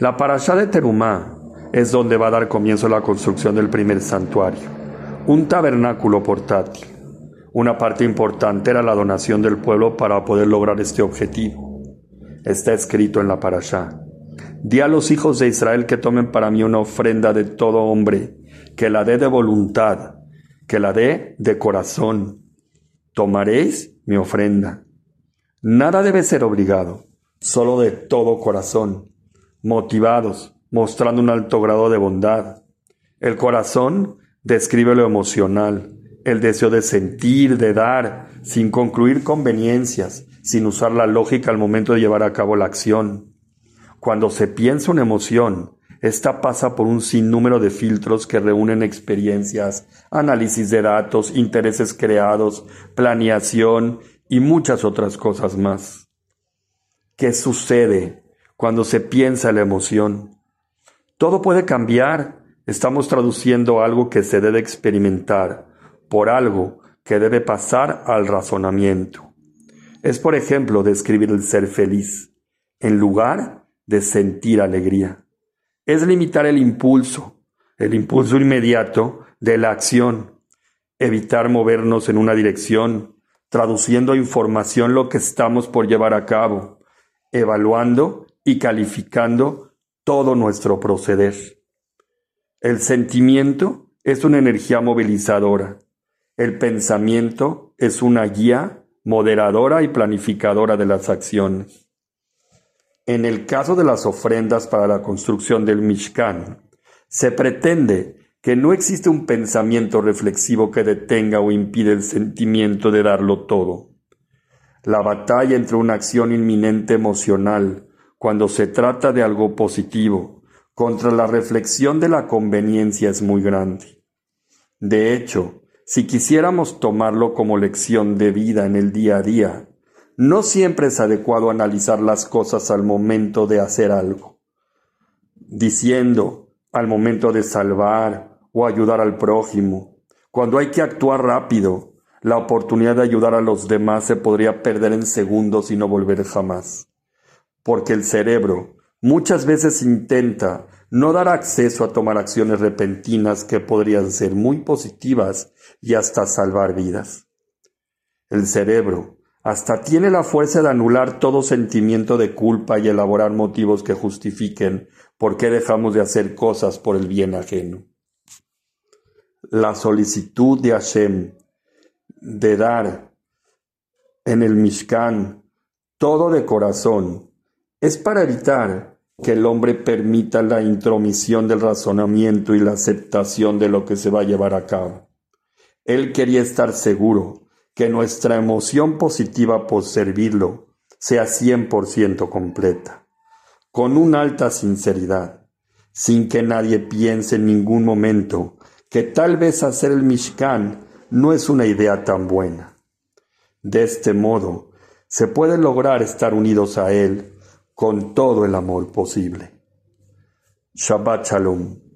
La parashá de Terumá es donde va a dar comienzo la construcción del primer santuario, un tabernáculo portátil. Una parte importante era la donación del pueblo para poder lograr este objetivo. Está escrito en la parashá. Di a los hijos de Israel que tomen para mí una ofrenda de todo hombre, que la dé de voluntad, que la dé de corazón. Tomaréis mi ofrenda. Nada debe ser obligado, solo de todo corazón motivados, mostrando un alto grado de bondad. El corazón describe lo emocional, el deseo de sentir, de dar, sin concluir conveniencias, sin usar la lógica al momento de llevar a cabo la acción. Cuando se piensa una emoción, esta pasa por un sinnúmero de filtros que reúnen experiencias, análisis de datos, intereses creados, planeación y muchas otras cosas más. ¿Qué sucede cuando se piensa la emoción. Todo puede cambiar. Estamos traduciendo algo que se debe experimentar por algo que debe pasar al razonamiento. Es, por ejemplo, describir el ser feliz en lugar de sentir alegría. Es limitar el impulso, el impulso inmediato de la acción, evitar movernos en una dirección, traduciendo a información lo que estamos por llevar a cabo, evaluando y calificando todo nuestro proceder. El sentimiento es una energía movilizadora. El pensamiento es una guía moderadora y planificadora de las acciones. En el caso de las ofrendas para la construcción del Mishkan, se pretende que no existe un pensamiento reflexivo que detenga o impide el sentimiento de darlo todo. La batalla entre una acción inminente emocional cuando se trata de algo positivo, contra la reflexión de la conveniencia es muy grande. De hecho, si quisiéramos tomarlo como lección de vida en el día a día, no siempre es adecuado analizar las cosas al momento de hacer algo, diciendo al momento de salvar o ayudar al prójimo. Cuando hay que actuar rápido, la oportunidad de ayudar a los demás se podría perder en segundos y no volver jamás porque el cerebro muchas veces intenta no dar acceso a tomar acciones repentinas que podrían ser muy positivas y hasta salvar vidas. El cerebro hasta tiene la fuerza de anular todo sentimiento de culpa y elaborar motivos que justifiquen por qué dejamos de hacer cosas por el bien ajeno. La solicitud de Hashem de dar en el Mishkan todo de corazón es para evitar que el hombre permita la intromisión del razonamiento y la aceptación de lo que se va a llevar a cabo. Él quería estar seguro que nuestra emoción positiva por servirlo sea cien por ciento completa, con una alta sinceridad, sin que nadie piense en ningún momento que tal vez hacer el Mishkan no es una idea tan buena. De este modo, se puede lograr estar unidos a Él con todo el amor posible. Shabbat Shalom.